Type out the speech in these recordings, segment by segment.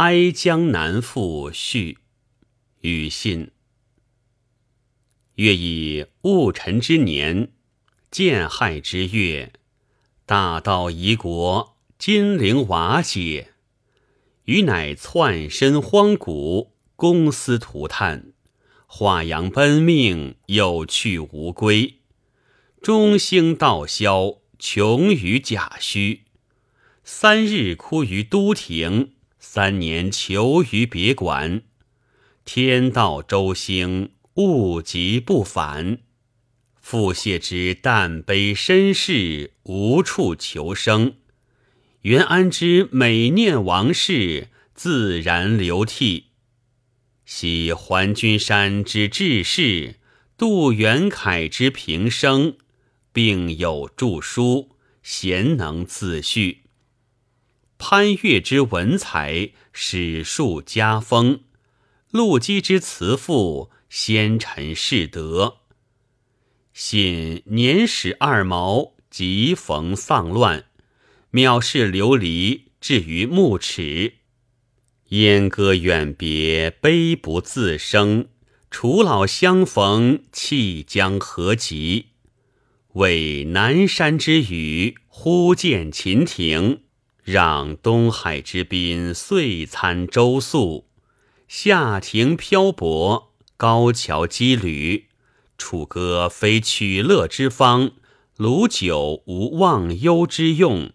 哀江南赋序，与信。月以戊辰之年，建亥之月，大道夷国，金陵瓦解，余乃窜身荒谷，公私涂炭，化阳奔命，有去无归，中兴道消，穷于甲戌，三日哭于都亭。三年求于别馆，天道周兴，物极不返。复谢之淡悲身世，无处求生。元安之每念王事，自然流涕。喜还君山之志士，杜元凯之平生，并有著书，贤能自序。潘岳之文采，史述家风；陆机之辞赋，先臣士德。信年始二毛，即逢丧乱，藐视流离，至于暮齿。燕歌远别，悲不自生。楚老相逢，弃将何及？为南山之雨，忽见秦庭。让东海之滨，岁餐周粟；下庭漂泊，高桥羁旅。楚歌非取乐之方，鲁酒无忘忧之用。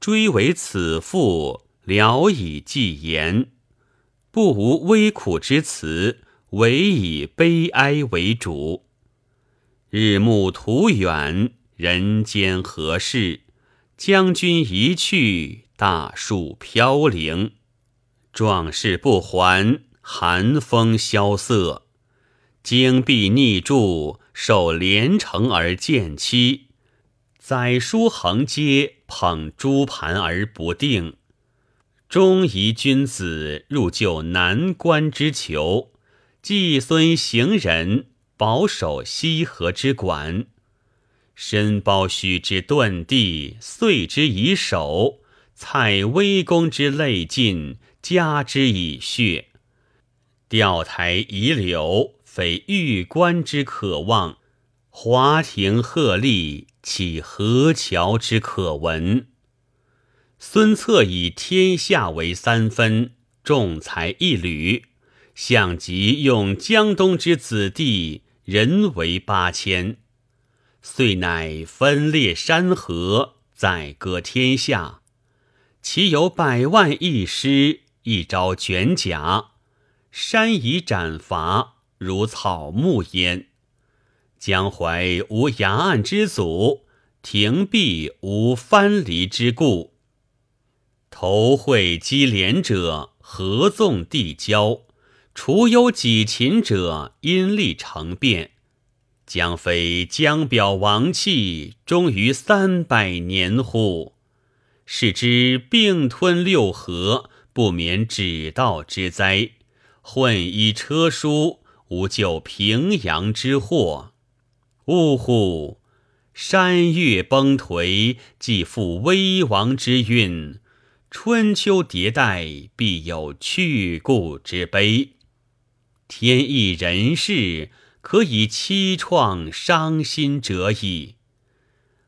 追为此赋，聊以寄言。不无微苦之词，唯以悲哀为主。日暮途远，人间何事？将军一去，大树飘零；壮士不还，寒风萧瑟。荆壁逆柱，受连城而见期；载书横街，捧珠盘而不定。忠仪君子，入就南关之囚；季孙行人，保守西河之馆。申包胥之遁地，遂之以首；蔡威公之泪尽，加之以血。钓台遗柳，非玉关之可望；华亭鹤唳，岂河桥之可闻？孙策以天下为三分，重才一缕；项籍用江东之子弟，人为八千。遂乃分裂山河，载歌天下。其有百万义师，一朝卷甲，山以斩伐，如草木焉。江淮无崖岸之阻，亭壁无藩篱之固。头会稽连者，合纵递交；除忧己勤者，因利成变。将非江表王气，终于三百年乎？是之并吞六合，不免指道之灾；混衣车书，无救平阳之祸。呜呼！山岳崩颓，既复危亡之运；春秋迭代，必有去故之悲。天意人事。可以凄怆伤心者矣。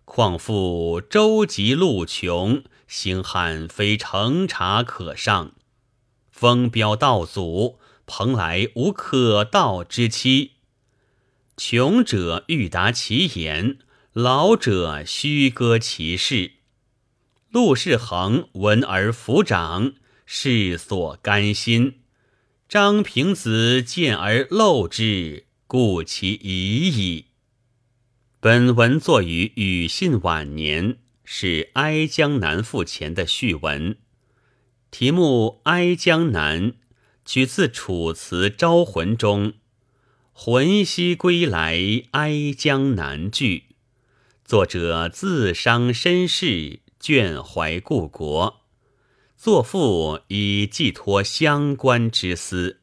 况复舟楫路穷，星汉非乘槎可上；风飙道阻，蓬莱无可到之期。穷者欲达其言，老者须歌其事。陆士衡闻而抚掌，世所甘心；张平子见而陋之。故其已矣。本文作于禹信晚年，是《哀江南赋》前的序文。题目《哀江南》取自《楚辞招魂》中“魂兮归来哀江南”句，作者自伤身世，眷怀故国，作赋以寄托乡关之思。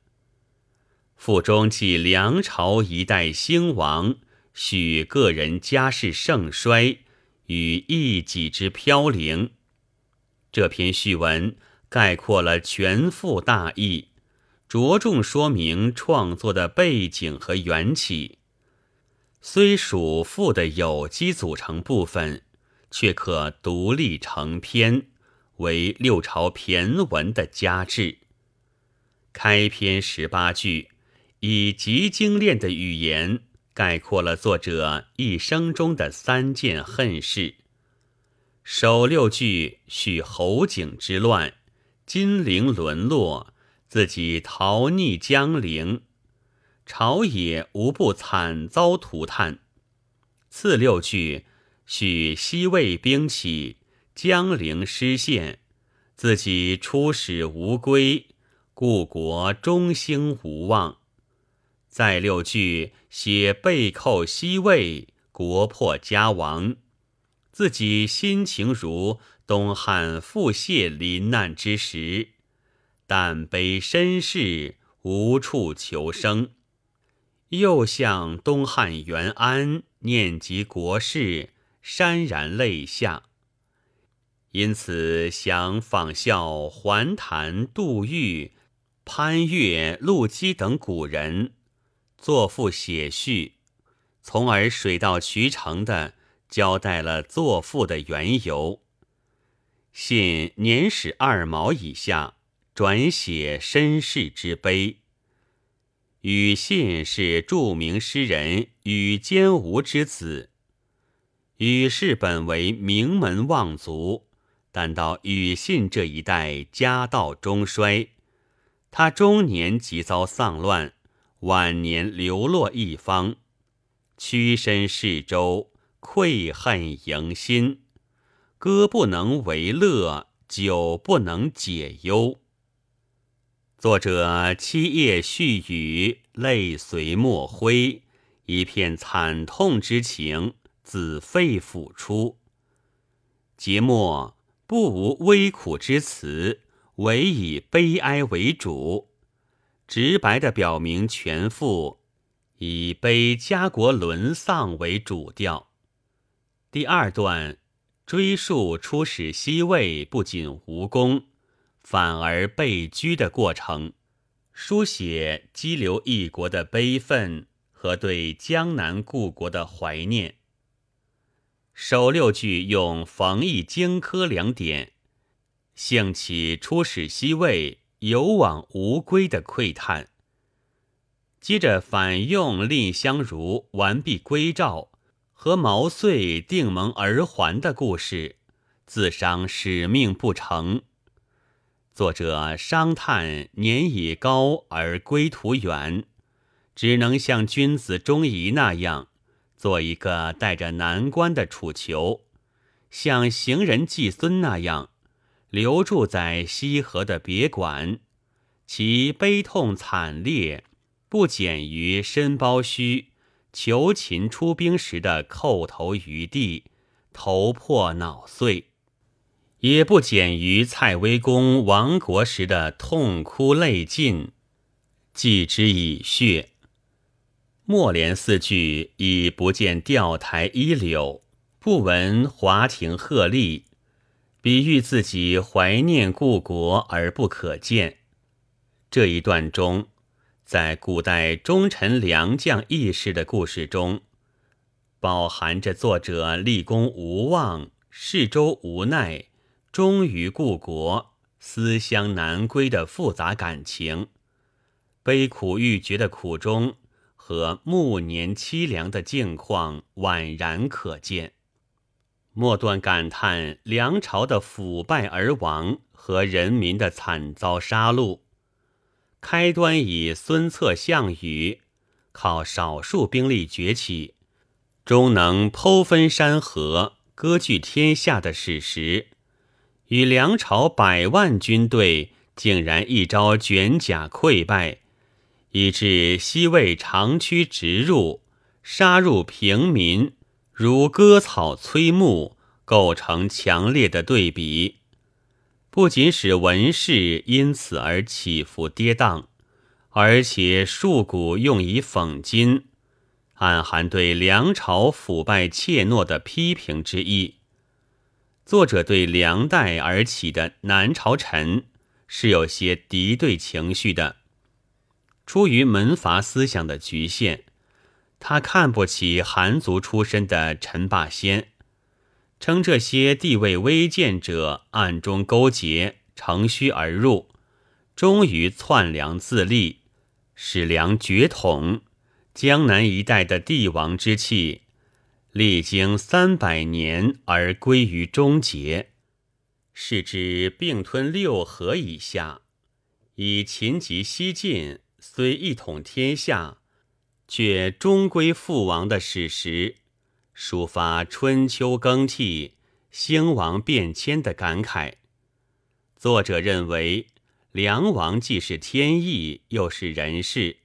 赋中记梁朝一代兴亡，许个人家世盛衰与一己之飘零。这篇序文概括了全赋大意，着重说明创作的背景和缘起。虽属赋的有机组成部分，却可独立成篇，为六朝骈文的佳制。开篇十八句，以极精炼的语言概括了作者一生中的三件恨事。首六句叙侯景之乱，金陵沦落，自己逃匿江陵。朝野无不惨遭涂炭。次六句叙西魏兵起，江陵失陷，自己出使无归，故国中兴无望。再六句写背寇西魏，国破家亡，自己心情如东汉腹泻临难之时，但悲身世，无处求生。又向东汉元安念及国事，潸然泪下。因此想仿效桓谭、杜预、潘岳、陆机等古人，作赋写序，从而水到渠成的交代了作赋的缘由。信年始二毛以下，转写身世之悲。禹信是著名诗人禹坚吾之子。禹氏本为名门望族，但到禹信这一代家道中衰，他中年即遭丧乱，晚年流落一方，屈身侍周，愧恨迎心，歌不能为乐，酒不能解忧。作者七夜絮语，泪随墨挥，一片惨痛之情自肺腑出。节末不无微苦之词，唯以悲哀为主，直白的表明全赋以悲家国沦丧为主调。第二段追溯出使西魏，不仅无功。反而被拘的过程，书写激流异国的悲愤和对江南故国的怀念。首六句用冯异荆轲两点，兴起出使西魏、有往无归的喟叹。接着反用蔺相如完璧归赵和毛遂定盟而还的故事，自伤使命不成。作者伤叹年已高而归途远，只能像君子钟仪那样，做一个带着难关的楚囚；像行人季孙那样，留住在西河的别馆。其悲痛惨烈，不减于申包胥求秦出兵时的叩头于地，头破脑碎。也不减于蔡威公亡国时的痛哭泪尽，记之以血。末联四句已不见钓台依柳，不闻华亭鹤唳，比喻自己怀念故国而不可见。这一段中，在古代忠臣良将义士的故事中，饱含着作者立功无望、事周无奈。忠于故国、思乡难归的复杂感情，悲苦欲绝的苦衷和暮年凄凉的境况宛然可见。末段感叹梁朝的腐败而亡和人民的惨遭杀戮。开端以孙策、项羽靠少数兵力崛起，终能剖分山河、割据天下的史实。与梁朝百万军队竟然一朝卷甲溃败，以致西魏长驱直入，杀入平民如割草催木，构成强烈的对比。不仅使文士因此而起伏跌宕，而且数古用以讽今，暗含对梁朝腐败怯懦的批评之意。作者对梁代而起的南朝臣是有些敌对情绪的。出于门阀思想的局限，他看不起寒族出身的陈霸先，称这些地位微贱者暗中勾结，乘虚而入，终于篡梁自立，使梁绝统。江南一带的帝王之气，历经三百年而归于终结，是指并吞六合以下，以秦及西晋虽一统天下，却终归覆亡的史实，抒发春秋更替、兴亡变迁的感慨。作者认为，梁王既是天意，又是人事。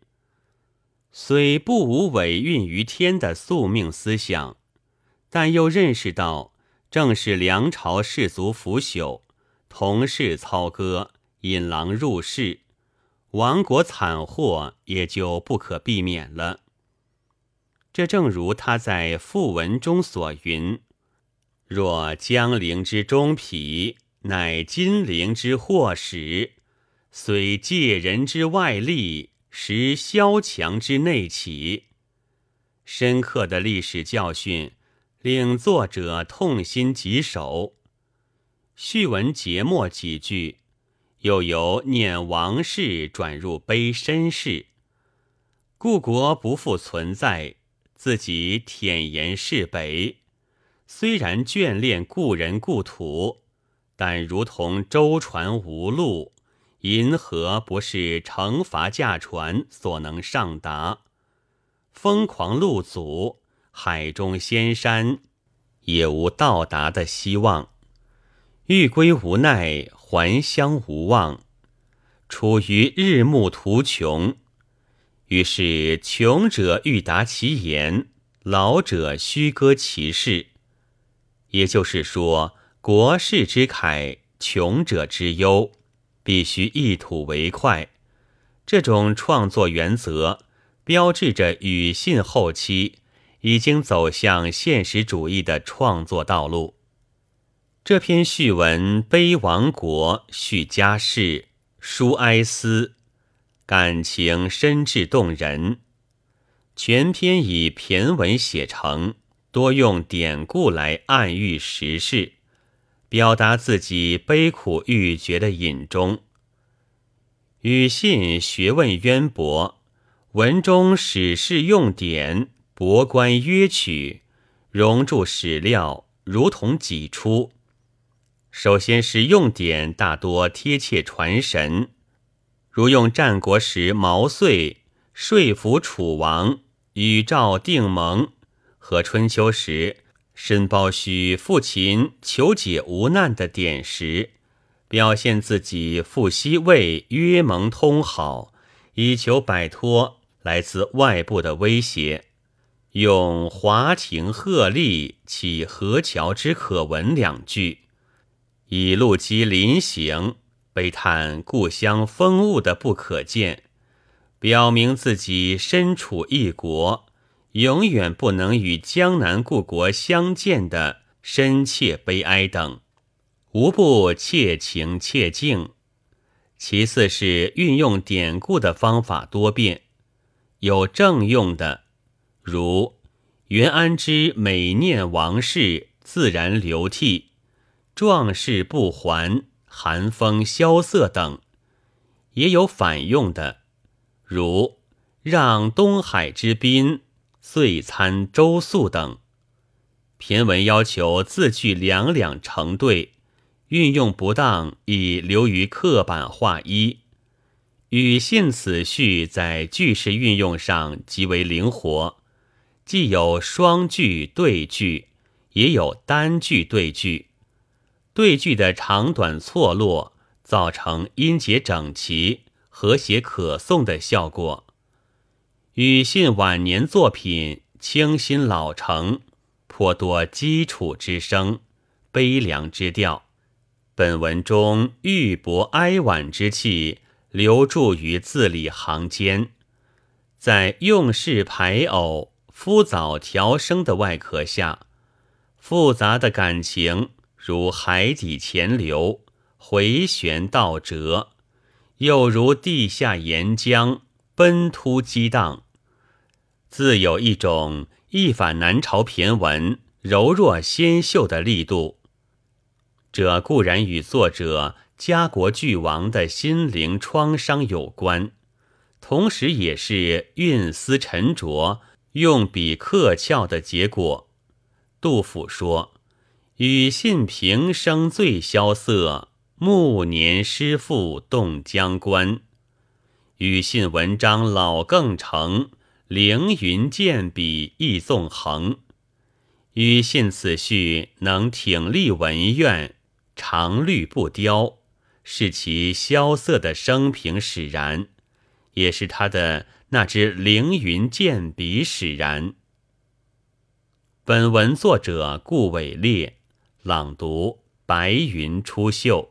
虽不无委运于天的宿命思想，但又认识到，正是梁朝士族腐朽，同室操戈，引狼入室，亡国惨祸也就不可避免了。这正如他在赋文中所云：“若江陵之中皮，乃金陵之祸始；虽借人之外力。”实萧墙之内起，深刻的历史教训令作者痛心疾首。序文结末几句，又由念王事转入悲身事。故国不复存在，自己忝言是北。虽然眷恋故人故土，但如同舟船无路。银河不是乘筏驾船所能上达，疯狂路阻，海中仙山也无到达的希望。欲归无奈，还乡无望，处于日暮途穷。于是穷者欲达其言，老者虚歌其事。也就是说，国士之慨，穷者之忧。必须一吐为快，这种创作原则标志着语信后期已经走向现实主义的创作道路。这篇序文悲亡国，叙家事，抒哀思，感情深挚动人。全篇以骈文写成，多用典故来暗喻时事。表达自己悲苦欲绝的隐衷。与信学问渊博，文中史事用典、博观约取，融注史料，如同己出。首先是用典大多贴切传神，如用战国时毛遂说服楚王与赵定盟，和春秋时。申包胥赴秦求解无难的典时，表现自己赴西魏约盟通好，以求摆脱来自外部的威胁。用华亭鹤唳起河桥之可闻两句，以陆机临行悲叹故乡风物的不可见，表明自己身处异国。永远不能与江南故国相见的深切悲哀等，无不切情切境。其次是运用典故的方法多变，有正用的，如元安之每念王室自然流涕，壮士不还，寒风萧瑟等；也有反用的，如让东海之滨。遂参周粟等，骈文要求字句两两成对，运用不当已流于刻板化一。与信此序在句式运用上极为灵活，既有双句对句，也有单句对句。对句的长短错落，造成音节整齐、和谐可诵的效果。与信晚年作品清新老成，颇多基础之声、悲凉之调。本文中郁薄哀婉之气流注于字里行间，在用事排偶、敷藻调声的外壳下，复杂的感情如海底潜流，回旋倒折，又如地下岩浆奔突激荡，自有一种一反南朝骈文柔弱纤秀的力度。这固然与作者家国俱亡的心灵创伤有关，同时也是运思沉着、用笔刻峭的结果。杜甫说：“与信平生最萧瑟，暮年诗赋动江关。”与信文章老更成，凌云剑笔意纵横。与信此序能挺立文苑，长绿不凋，是其萧瑟的生平使然，也是他的那支凌云剑笔使然。本文作者顾伟烈，朗读：白云出岫。